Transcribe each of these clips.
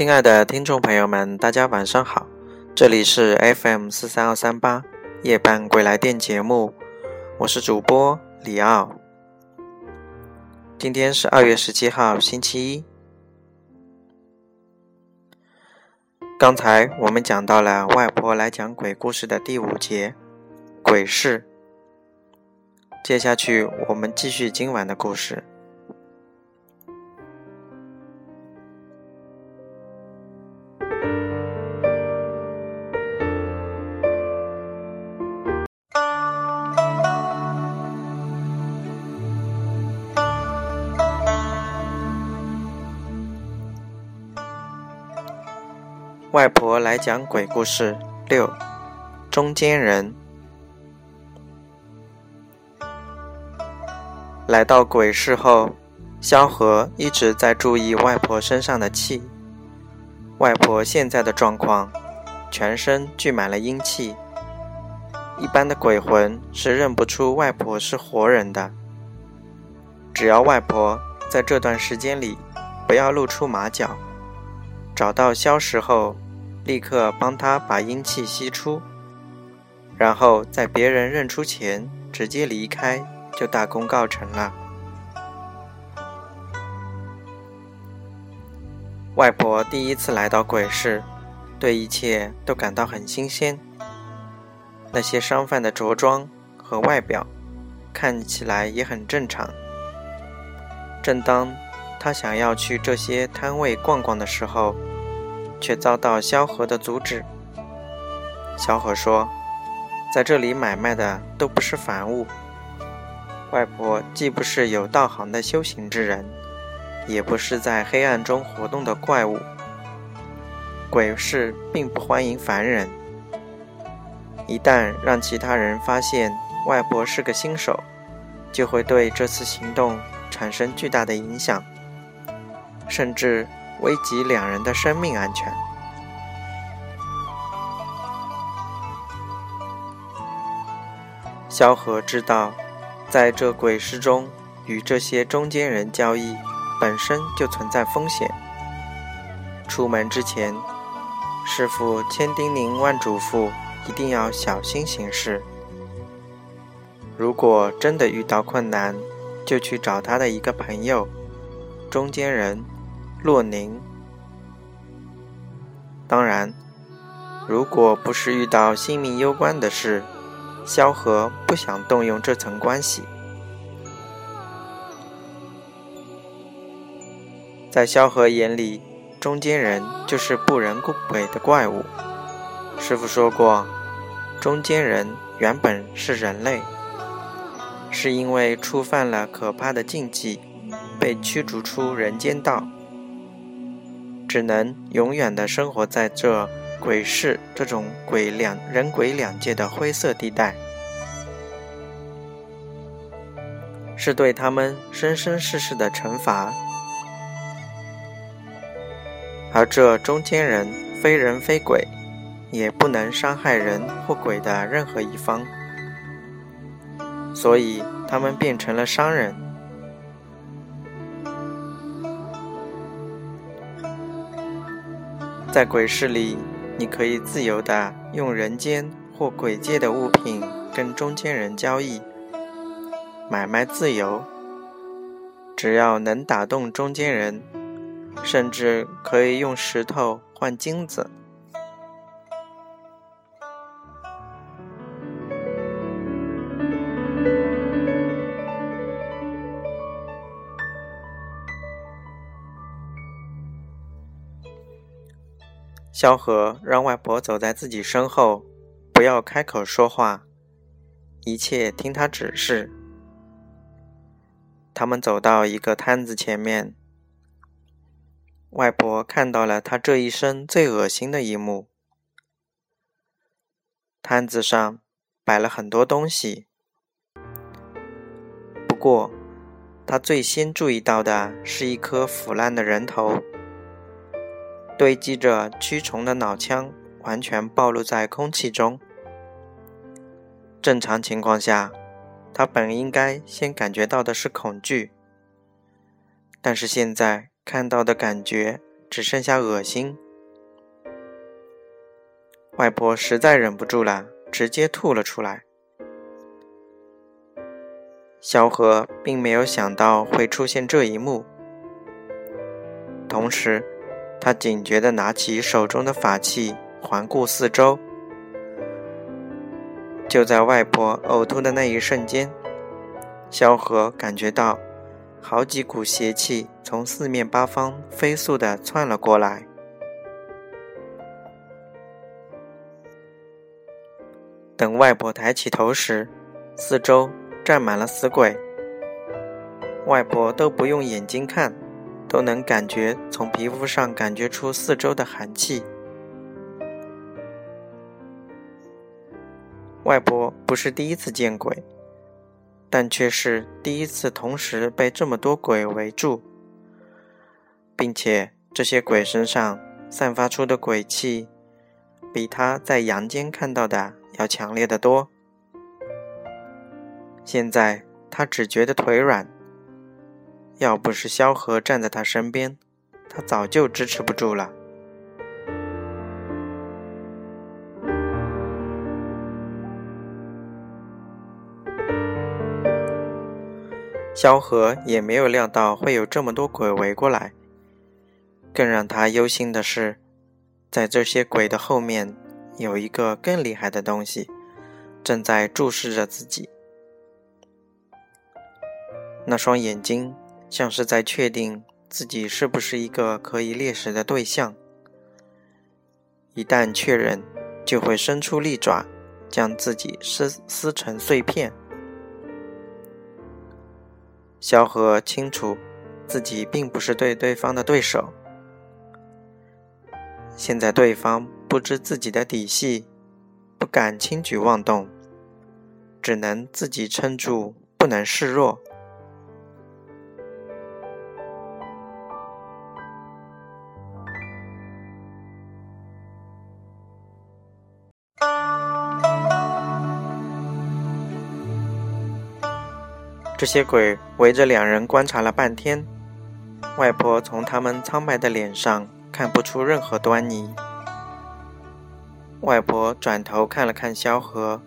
亲爱的听众朋友们，大家晚上好，这里是 FM 四三二三八夜半归来电节目，我是主播李奥。今天是二月十七号，星期一。刚才我们讲到了外婆来讲鬼故事的第五节——鬼事。接下去我们继续今晚的故事。外婆来讲鬼故事六，中间人来到鬼市后，萧何一直在注意外婆身上的气。外婆现在的状况，全身聚满了阴气，一般的鬼魂是认不出外婆是活人的。只要外婆在这段时间里不要露出马脚。找到消食后，立刻帮他把阴气吸出，然后在别人认出前直接离开，就大功告成了。外婆第一次来到鬼市，对一切都感到很新鲜。那些商贩的着装和外表看起来也很正常。正当他想要去这些摊位逛逛的时候，却遭到萧何的阻止。萧何说：“在这里买卖的都不是凡物，外婆既不是有道行的修行之人，也不是在黑暗中活动的怪物。鬼市并不欢迎凡人，一旦让其他人发现外婆是个新手，就会对这次行动产生巨大的影响，甚至……”危及两人的生命安全。萧何知道，在这鬼市中与这些中间人交易，本身就存在风险。出门之前，师傅千叮咛万嘱咐，一定要小心行事。如果真的遇到困难，就去找他的一个朋友，中间人。洛宁。当然，如果不是遇到性命攸关的事，萧何不想动用这层关系。在萧何眼里，中间人就是不人不鬼的怪物。师傅说过，中间人原本是人类，是因为触犯了可怕的禁忌，被驱逐出人间道。只能永远的生活在这鬼市这种鬼两人鬼两界的灰色地带，是对他们生生世世的惩罚。而这中间人非人非鬼，也不能伤害人或鬼的任何一方，所以他们变成了商人。在鬼市里，你可以自由的用人间或鬼界的物品跟中间人交易，买卖自由。只要能打动中间人，甚至可以用石头换金子。萧何让外婆走在自己身后，不要开口说话，一切听他指示。他们走到一个摊子前面，外婆看到了他这一生最恶心的一幕：摊子上摆了很多东西，不过他最先注意到的是一颗腐烂的人头。堆积着蛆虫的脑腔完全暴露在空气中。正常情况下，他本应该先感觉到的是恐惧，但是现在看到的感觉只剩下恶心。外婆实在忍不住了，直接吐了出来。萧何并没有想到会出现这一幕，同时，他警觉地拿起手中的法器，环顾四周。就在外婆呕吐的那一瞬间，萧何感觉到好几股邪气从四面八方飞速地窜了过来。等外婆抬起头时，四周站满了死鬼。外婆都不用眼睛看，都能感觉从皮肤上感觉出四周的寒气。外婆不是第一次见鬼，但却是第一次同时被这么多鬼围住，并且这些鬼身上散发出的鬼气，比她在阳间看到的。要强烈的多。现在他只觉得腿软，要不是萧何站在他身边，他早就支持不住了。萧何也没有料到会有这么多鬼围过来，更让他忧心的是，在这些鬼的后面。有一个更厉害的东西正在注视着自己，那双眼睛像是在确定自己是不是一个可以猎食的对象。一旦确认，就会伸出利爪，将自己撕撕成碎片。萧何清楚自己并不是对对方的对手，现在对方。不知自己的底细，不敢轻举妄动，只能自己撑住，不能示弱。这些鬼围着两人观察了半天，外婆从他们苍白的脸上看不出任何端倪。外婆转头看了看萧何，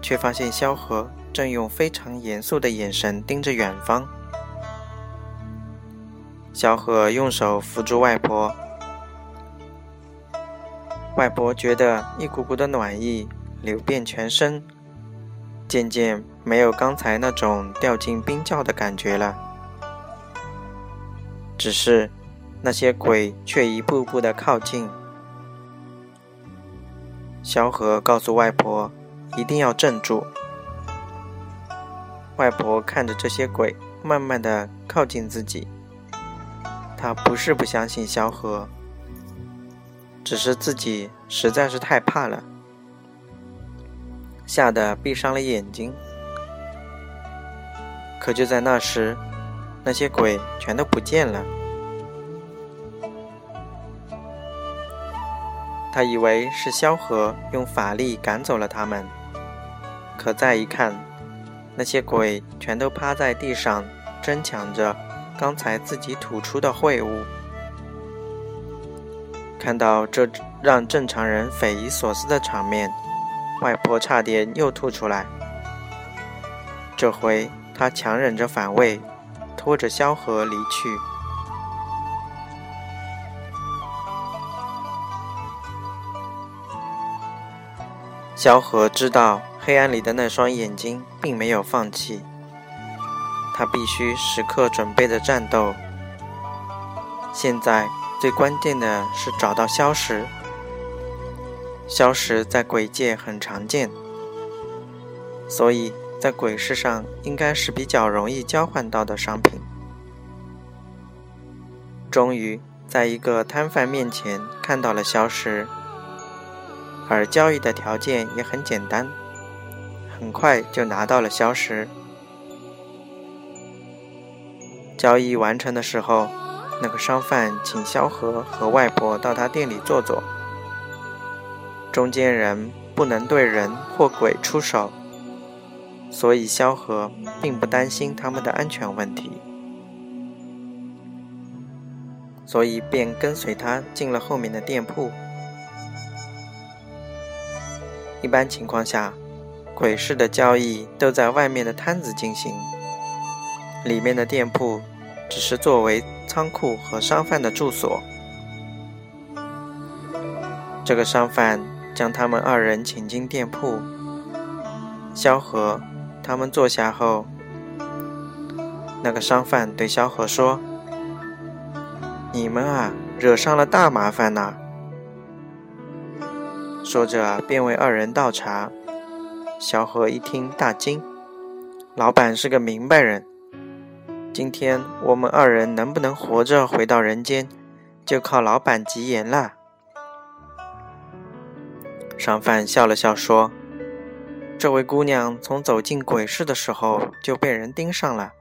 却发现萧何正用非常严肃的眼神盯着远方。萧何用手扶住外婆，外婆觉得一股股的暖意流遍全身，渐渐没有刚才那种掉进冰窖的感觉了。只是那些鬼却一步步的靠近。萧何告诉外婆：“一定要镇住。”外婆看着这些鬼慢慢的靠近自己，她不是不相信萧何，只是自己实在是太怕了，吓得闭上了眼睛。可就在那时，那些鬼全都不见了。他以为是萧何用法力赶走了他们，可再一看，那些鬼全都趴在地上争抢着刚才自己吐出的秽物。看到这让正常人匪夷所思的场面，外婆差点又吐出来。这回她强忍着反胃，拖着萧何离去。萧何知道黑暗里的那双眼睛并没有放弃，他必须时刻准备着战斗。现在最关键的是找到萧石。消石在鬼界很常见，所以在鬼市上应该是比较容易交换到的商品。终于在一个摊贩面前看到了消石。而交易的条件也很简单，很快就拿到了消石。交易完成的时候，那个商贩请萧何和外婆到他店里坐坐。中间人不能对人或鬼出手，所以萧何并不担心他们的安全问题。所以便跟随他进了后面的店铺。一般情况下，鬼市的交易都在外面的摊子进行，里面的店铺只是作为仓库和商贩的住所。这个商贩将他们二人请进店铺，萧何他们坐下后，那个商贩对萧何说：“你们啊，惹上了大麻烦呐！”说着便为二人倒茶。萧何一听大惊，老板是个明白人，今天我们二人能不能活着回到人间，就靠老板吉言了。商贩笑了笑说：“这位姑娘从走进鬼市的时候就被人盯上了。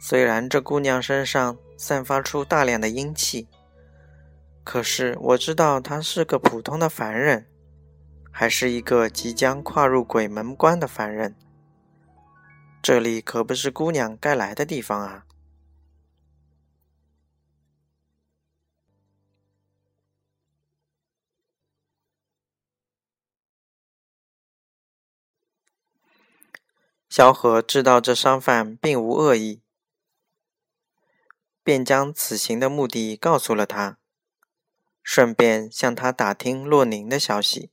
虽然这姑娘身上散发出大量的阴气，可是我知道她是个普通的凡人，还是一个即将跨入鬼门关的凡人。这里可不是姑娘该来的地方啊。”萧何知道这商贩并无恶意，便将此行的目的告诉了他，顺便向他打听洛宁的消息。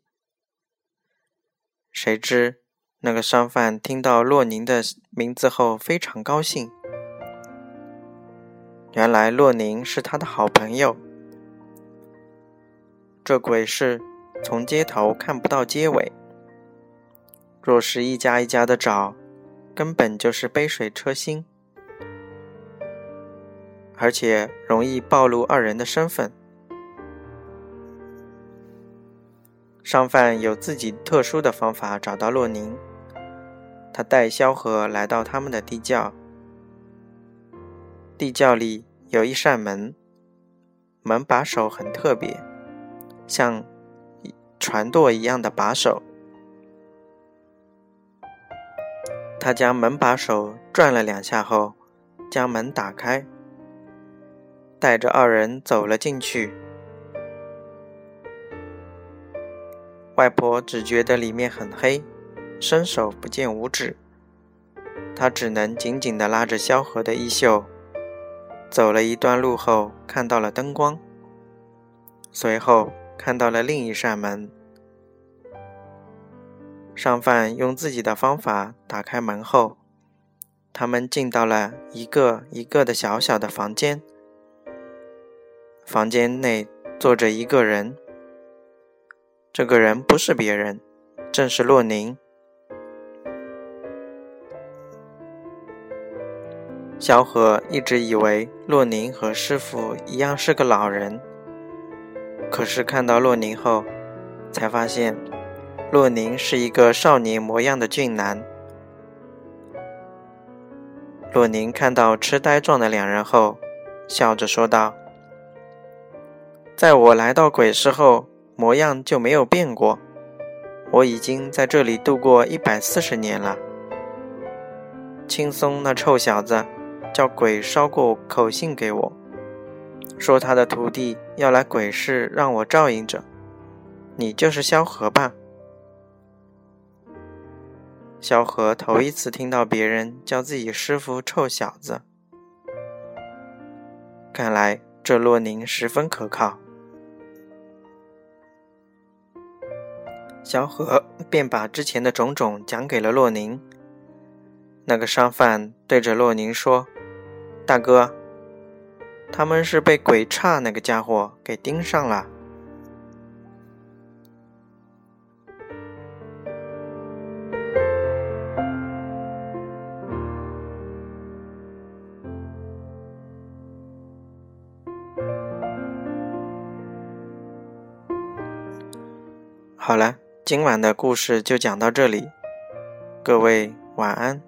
谁知那个商贩听到洛宁的名字后非常高兴，原来洛宁是他的好朋友。这鬼市从街头看不到街尾，若是一家一家的找。根本就是杯水车薪，而且容易暴露二人的身份。商贩有自己特殊的方法找到洛宁，他带萧何来到他们的地窖。地窖里有一扇门，门把手很特别，像船舵一样的把手。他将门把手转了两下后，将门打开，带着二人走了进去。外婆只觉得里面很黑，伸手不见五指，她只能紧紧地拉着萧何的衣袖。走了一段路后，看到了灯光，随后看到了另一扇门。商贩用自己的方法打开门后，他们进到了一个一个的小小的房间。房间内坐着一个人，这个人不是别人，正是洛宁。萧何一直以为洛宁和师傅一样是个老人，可是看到洛宁后，才发现。洛宁是一个少年模样的俊男。洛宁看到痴呆状的两人后，笑着说道：“在我来到鬼市后，模样就没有变过。我已经在这里度过一百四十年了。青松那臭小子，叫鬼捎过口信给我，说他的徒弟要来鬼市让我照应着。你就是萧何吧？”萧何头一次听到别人叫自己师傅“臭小子”，看来这洛宁十分可靠。萧何便把之前的种种讲给了洛宁。那个商贩对着洛宁说：“大哥，他们是被鬼差那个家伙给盯上了。”，今晚的故事就讲到这里，各位晚安。